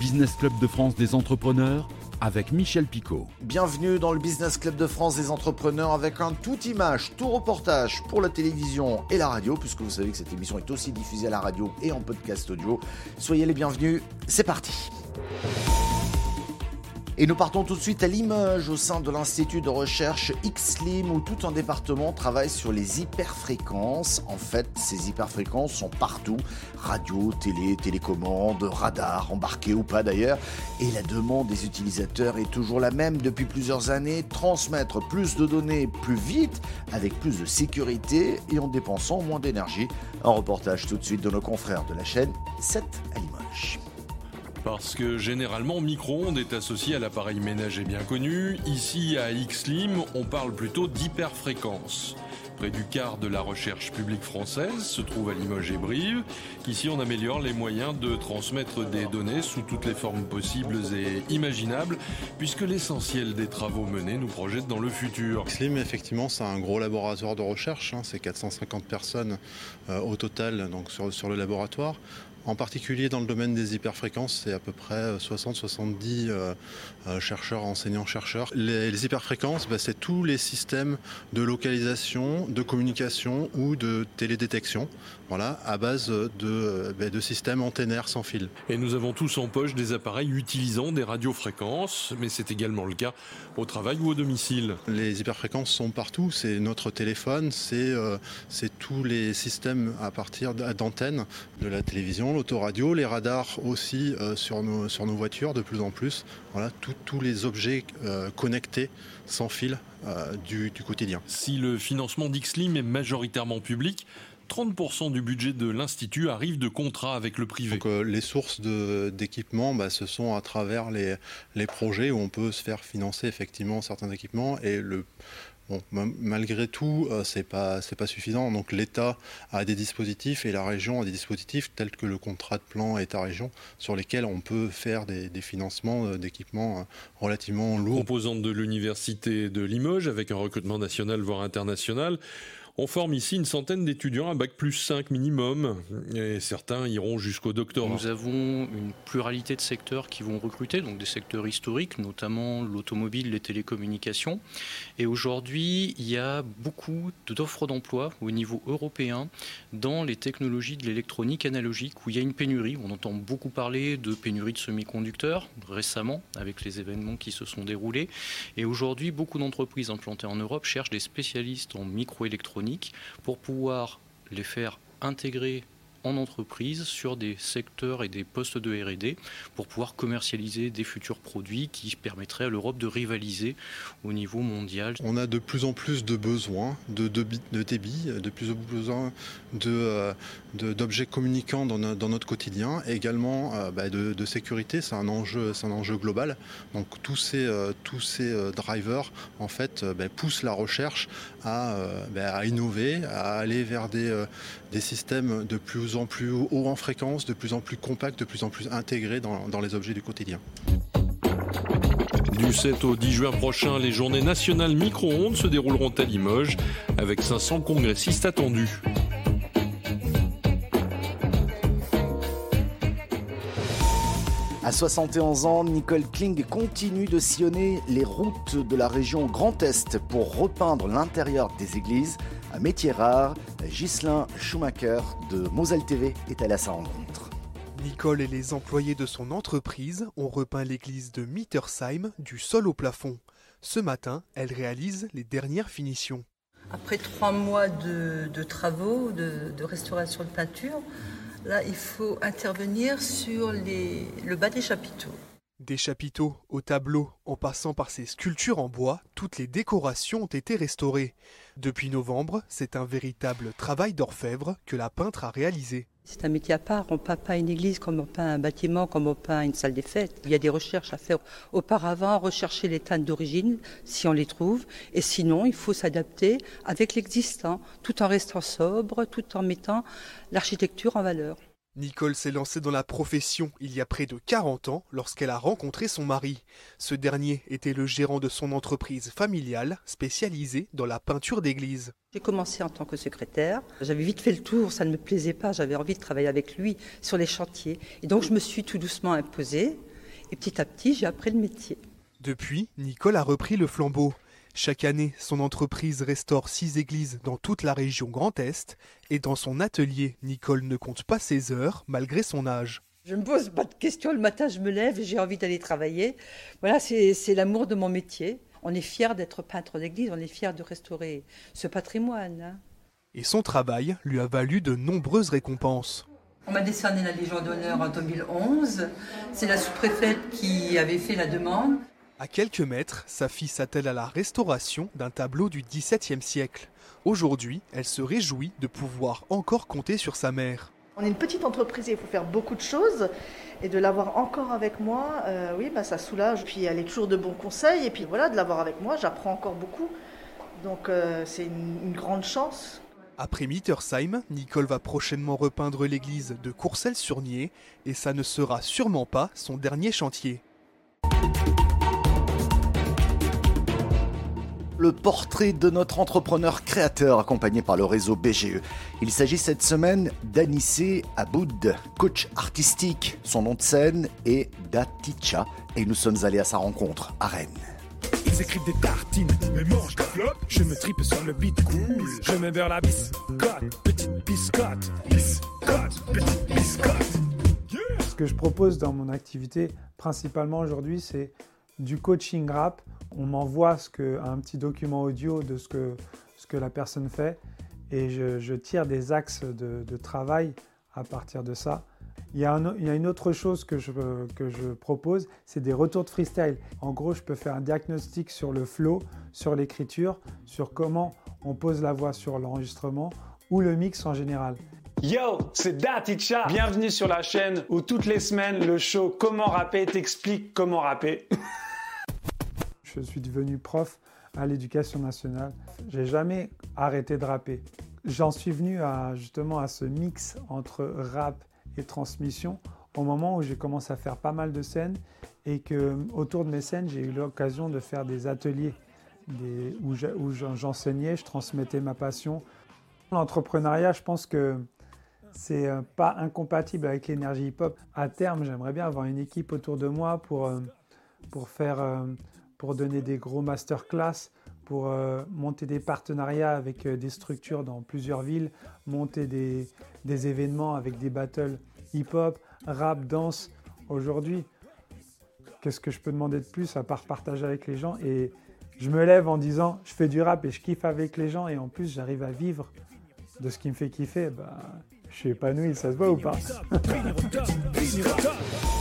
Business Club de France des entrepreneurs avec Michel Picot. Bienvenue dans le Business Club de France des entrepreneurs avec un tout image, tout reportage pour la télévision et la radio, puisque vous savez que cette émission est aussi diffusée à la radio et en podcast audio. Soyez les bienvenus, c'est parti. Et nous partons tout de suite à Limoges, au sein de l'Institut de recherche XLIM, où tout un département travaille sur les hyperfréquences. En fait, ces hyperfréquences sont partout radio, télé, télécommande, radar, embarqué ou pas d'ailleurs. Et la demande des utilisateurs est toujours la même depuis plusieurs années transmettre plus de données plus vite, avec plus de sécurité et en dépensant moins d'énergie. Un reportage tout de suite de nos confrères de la chaîne 7 à Limoges. Parce que généralement, micro-ondes est associé à l'appareil ménager bien connu. Ici, à Xlim, on parle plutôt d'hyperfréquence. Près du quart de la recherche publique française se trouve à Limoges et Brive. Ici, on améliore les moyens de transmettre des données sous toutes les formes possibles et imaginables, puisque l'essentiel des travaux menés nous projette dans le futur. Xlim, effectivement, c'est un gros laboratoire de recherche. Hein. C'est 450 personnes euh, au total donc sur le laboratoire. En particulier dans le domaine des hyperfréquences, c'est à peu près 60-70 euh, euh, chercheurs, enseignants-chercheurs. Les, hyperfréquences, bah, c'est tous les systèmes de localisation, de communication ou de télédétection, voilà, à base de, bah, de systèmes antennaires sans fil. Et nous avons tous en poche des appareils utilisant des radiofréquences, mais c'est également le cas au travail ou au domicile. Les hyperfréquences sont partout, c'est notre téléphone, c'est euh, tous les systèmes à partir d'antennes de la télévision l'autoradio, les radars aussi euh, sur, nos, sur nos voitures de plus en plus. Voilà, tous les objets euh, connectés sans fil euh, du, quotidien. Si le financement d'Xlim est majoritairement public, 30% du budget de l'Institut arrive de contrats avec le privé. les sources d'équipement, bah, ce sont à travers les, les projets où on peut se faire financer effectivement certains équipements. Et le, malgré tout, euh, c'est pas pas suffisant. Donc l'État a des dispositifs et la région a des dispositifs tels que le contrat de plan État-région sur lesquels on peut faire des, financements euh, d'équipements euh, relativement lourds. Composante de l'université de Limoges avec un recrutement national voire international. On forme ici une centaine d'étudiants à bac plus 5 minimum et certains iront jusqu'au doctorat. Nous avons une pluralité de secteurs qui vont recruter, donc des secteurs historiques, notamment l'automobile, les télécommunications. Et aujourd'hui, il y a beaucoup d'offres d'emploi au niveau européen dans les technologies de l'électronique analogique où il y a une pénurie. On entend beaucoup parler de pénurie de semi-conducteurs récemment avec les événements qui se sont déroulés. Et aujourd'hui, beaucoup d'entreprises implantées en Europe cherchent des spécialistes en microélectronique pour pouvoir les faire intégrer en entreprise sur des secteurs et des postes de R&D pour pouvoir commercialiser des futurs produits qui permettraient à l'Europe de rivaliser au niveau mondial. On a de plus en plus de besoins de, débit, de plus en plus besoin euh, d'objets communicants dans, notre quotidien également euh, bah, de, sécurité. C'est un enjeu, global. Donc tous ces, euh, drivers bah, poussent la recherche à, bah, à, innover, à aller vers des, des systèmes de plus en plus haut en fréquence, de plus en plus compact, de plus en plus intégré dans, dans les objets du quotidien. Du 7 au 10 juin prochain, les journées nationales micro-ondes se dérouleront à Limoges, avec 500 congressistes attendus. À 71 ans, Nicole Kling continue de sillonner les routes de la région Grand Est pour repeindre l'intérieur des églises un métier rare, Ghislain Schumacher de Moselle TV est allé à sa rencontre. Nicole et les employés de son entreprise ont repeint l'église de Mittersheim du sol au plafond. Ce matin, elle réalise les dernières finitions. Après trois mois de, travaux, de, restauration de peinture, là, il faut intervenir sur le bas des chapiteaux. Des chapiteaux au tableau, en passant par ces sculptures en bois, toutes les décorations ont été restaurées. Depuis novembre, c'est un véritable travail d'orfèvre que la peintre a réalisé. C'est un métier à part. On ne peint pas une église comme on peint un bâtiment, comme on peint une salle des fêtes. Il y a des recherches à faire auparavant, rechercher les teintes d'origine, si on les trouve. Et sinon, il faut s'adapter avec l'existant, tout en restant sobre, tout en mettant l'architecture en valeur. Nicole s'est lancée dans la profession il y a près de 40 ans lorsqu'elle a rencontré son mari. Ce dernier était le gérant de son entreprise familiale spécialisée dans la peinture d'église. J'ai commencé en tant que secrétaire. J'avais vite fait le tour, ça ne me plaisait pas, j'avais envie de travailler avec lui sur les chantiers. Et donc je me suis tout doucement imposée Et petit à petit, j'ai appris le métier. Depuis, Nicole a repris le flambeau. Chaque année, son entreprise restaure six églises dans toute la région Grand Est et dans son atelier, Nicole ne compte pas ses heures malgré son âge. Je ne me pose pas de questions, le matin je me lève, j'ai envie d'aller travailler. Voilà, c'est l'amour de mon métier. On est fiers d'être peintre d'église, on est fiers de restaurer ce patrimoine. Hein. Et son travail lui a valu de nombreuses récompenses. On m'a décerné la Légion d'honneur en 2011. C'est la sous-préfète qui avait fait la demande. À quelques mètres, sa fille s'attelle à la restauration d'un tableau du XVIIe siècle. Aujourd'hui, elle se réjouit de pouvoir encore compter sur sa mère. On est une petite entreprise et il faut faire beaucoup de choses. Et de l'avoir encore avec moi, euh, oui, bah, ça soulage. Puis elle est toujours de bons conseils. Et puis voilà, de l'avoir avec moi, j'apprends encore beaucoup. Donc euh, c'est une, grande chance. Après Mittersheim, Nicole va prochainement repeindre l'église de Courcelles-sur-Nier. Et ça ne sera sûrement pas son dernier chantier. Le portrait de notre entrepreneur créateur accompagné par le réseau BGE. Il s'agit cette semaine d'Anissé Aboud, coach artistique. Son nom de scène est Daticha et nous sommes allés à sa rencontre à Rennes. Ils écrivent des tartines, mais mangent des flops. Je me tripe sur le beat cool. Je mets vers la biscotte, petite biscotte, biscotte, petite biscotte. Ce que je propose dans mon activité, principalement aujourd'hui, c'est du coaching rap on m'envoie un petit document audio de ce que, la personne fait et je, tire des axes de, travail à partir de ça. Il y, a une autre chose que je, que je propose, c'est des retours de freestyle. En gros, je peux faire un diagnostic sur le flow, sur l'écriture, sur comment on pose la voix sur l'enregistrement ou le mix en général. Yo, c'est Daticha. Bienvenue sur la chaîne où toutes les semaines le show Comment rapper t'explique comment rapper. Je suis devenu prof à l'éducation nationale. J'ai jamais arrêté de rapper. J'en suis venu à, justement à ce mix entre rap et transmission au moment où j'ai commencé à faire pas mal de scènes et que autour de mes scènes, j'ai eu l'occasion de faire des ateliers où j'enseignais, je transmettais ma passion. L'entrepreneuriat, je pense que c'est euh, pas incompatible avec l'énergie hip-hop. À terme, j'aimerais bien avoir une équipe autour de moi pour, euh, pour faire euh, pour donner des gros masterclass, pour euh, monter des partenariats avec euh, des structures dans plusieurs villes, monter des, événements avec des battles hip-hop, rap, danse. Aujourd'hui, qu'est-ce que je peux demander de plus à part partager avec les gens? Et je me lève en disant, je fais du rap et je kiffe avec les gens et en plus j'arrive à vivre de ce qui me fait kiffer. Bah, je suis épanoui, ça se voit ou pas?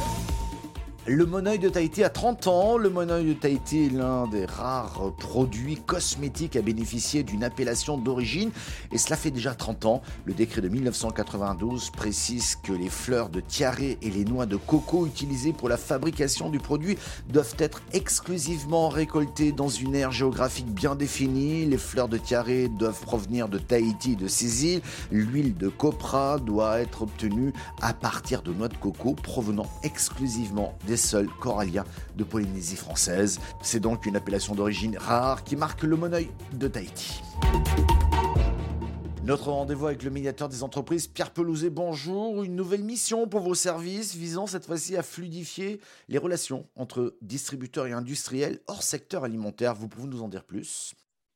Le monoeil de Tahiti a 30 ans. Le monoeil de Tahiti est l'un des rares produits cosmétiques à bénéficier d'une appellation d'origine. Et cela fait déjà 30 ans. Le décret de 1992 précise que les fleurs de tiaré et les noix de coco utilisées pour la fabrication du produit doivent être exclusivement récoltées dans une aire géographique bien définie. Les fleurs de tiaré doivent provenir de Tahiti et de ses îles. L'huile de copra doit être obtenue à partir de noix de coco provenant exclusivement des seuls coralliens de Polynésie française. C'est donc une appellation d'origine rare qui marque le moneuil de Tahiti. Notre rendez-vous avec le médiateur des entreprises, Pierre Pelouzet, bonjour. Une nouvelle mission pour vos services visant cette fois-ci à fluidifier les relations entre distributeurs et industriels hors secteur alimentaire. Vous pouvez nous en dire plus?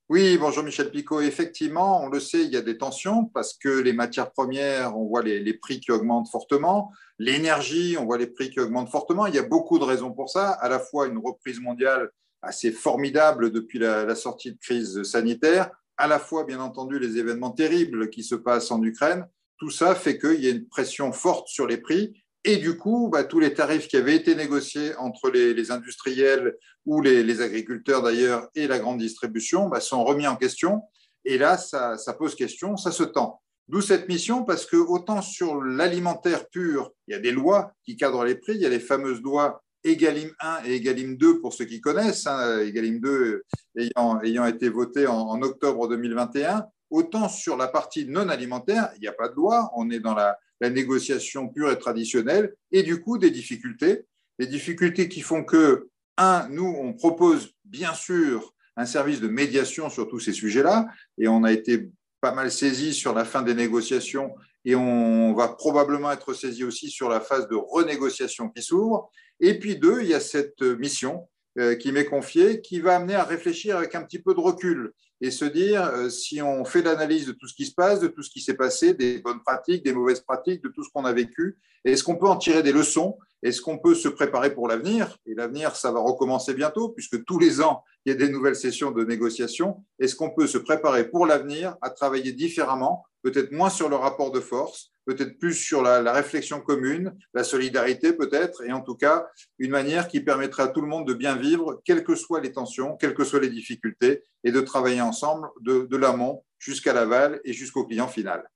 Oui, bonjour Michel Picot. Effectivement, on le sait, il y a des tensions parce que les matières premières, on voit les, prix qui augmentent fortement. L'énergie, on voit les prix qui augmentent fortement. Il y a beaucoup de raisons pour ça. À la fois une reprise mondiale assez formidable depuis la, sortie de crise sanitaire, à la fois, bien entendu, les événements terribles qui se passent en Ukraine. Tout ça fait qu'il y a une pression forte sur les prix et du coup, bah, tous les tarifs qui avaient été négociés entre les, industriels ou les, agriculteurs d'ailleurs et la grande distribution bah, sont remis en question. Et là, ça, pose question, ça se tend. D'où cette mission, parce que autant sur l'alimentaire pur, il y a des lois qui cadrent les prix, il y a les fameuses lois Egalim 1 et Egalim 2 pour ceux qui connaissent, hein, Egalim 2 ayant, été voté en, en octobre 2021, autant sur la partie non alimentaire, il n'y a pas de loi, on est dans la, la négociation pure et traditionnelle, et du coup des difficultés. Des difficultés qui font que, un, nous, on propose bien sûr un service de médiation sur tous ces sujets-là, et on a été pas mal saisi sur la fin des négociations et on va probablement être saisi aussi sur la phase de renégociation qui s'ouvre. Et puis deux, il y a cette mission euh, qui m'est confiée qui va amener à réfléchir avec un petit peu de recul et se dire euh, si on fait l'analyse de tout ce qui se passe, de tout ce qui s'est passé, des bonnes pratiques, des mauvaises pratiques, de tout ce qu'on a vécu, est-ce qu'on peut en tirer des leçons? Est-ce qu'on peut se préparer pour l'avenir? Et l'avenir, ça va recommencer bientôt, puisque tous les ans, il y a des nouvelles sessions de négociation. Est-ce qu'on peut se préparer pour l'avenir à travailler différemment, peut-être moins sur le rapport de force, peut-être plus sur la, réflexion commune, la solidarité peut-être, et en tout cas une manière qui permettrait à tout le monde de bien vivre, quelles que soient les tensions, quelles que soient les difficultés, et de travailler ensemble de, de l'amont jusqu'à l'aval et jusqu'au client final.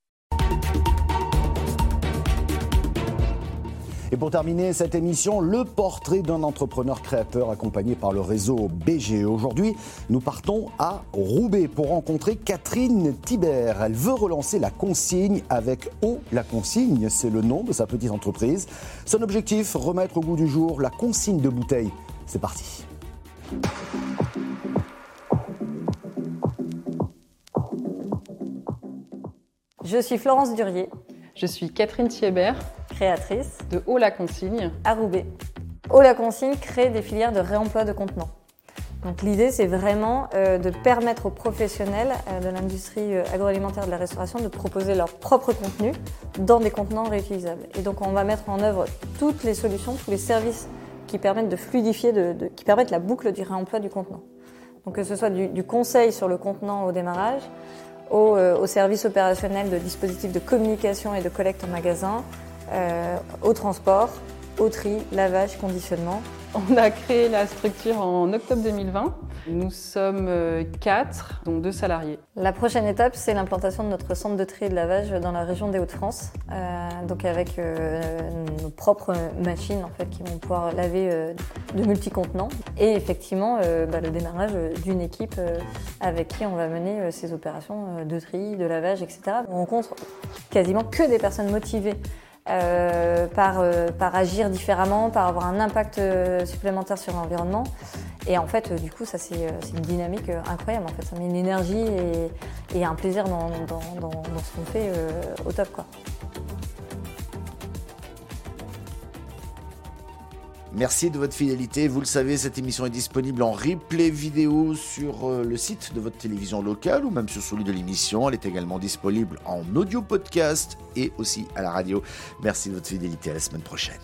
Et pour terminer cette émission, le portrait d'un entrepreneur créateur accompagné par le réseau BGE. Aujourd'hui, nous partons à Roubaix pour rencontrer Catherine Thibert. Elle veut relancer la consigne avec O. La consigne, c'est le nom de sa petite entreprise. Son objectif, remettre au goût du jour la consigne de bouteilles. C'est parti. Je suis Florence Durier. Je suis Catherine Thiebert créatrice de Haut la Consigne à Roubaix. Haut la Consigne crée des filières de réemploi de contenants. Donc l'idée, c'est vraiment euh, de permettre aux professionnels euh, de l'industrie euh, agroalimentaire de la restauration de proposer leur propre contenu dans des contenants réutilisables. Et donc on va mettre en œuvre toutes les solutions, tous les services qui permettent de fluidifier, de, qui permettent la boucle du réemploi du contenant. Donc que ce soit du, du conseil sur le contenant au démarrage, au, au service opérationnel de dispositifs de communication et de collecte en magasin, euh, au transport, au tri, lavage, conditionnement. On a créé la structure en octobre 2020. Nous sommes euh, quatre, dont deux salariés. La prochaine étape, c'est l'implantation de notre centre de tri et de lavage dans la région des Hauts-de-France, euh, donc avec nos propres machines en fait qui vont pouvoir laver de multi-contenants et effectivement bah, le démarrage d'une équipe avec qui on va mener ces opérations de tri, de lavage, etc. On rencontre quasiment que des personnes motivées euh, par, euh, par agir différemment, par avoir un impact euh, supplémentaire sur l'environnement. Et en fait, du coup, ça c'est une dynamique incroyable. En fait, ça met une énergie et, un plaisir dans, dans, dans, dans ce qu'on fait au top. Quoi. Merci de votre fidélité. Vous le savez, cette émission est disponible en replay vidéo sur euh, le site de votre télévision locale ou même sur celui de l'émission. Elle est également disponible en audio podcast et aussi à la radio. Merci de votre fidélité. À la semaine prochaine.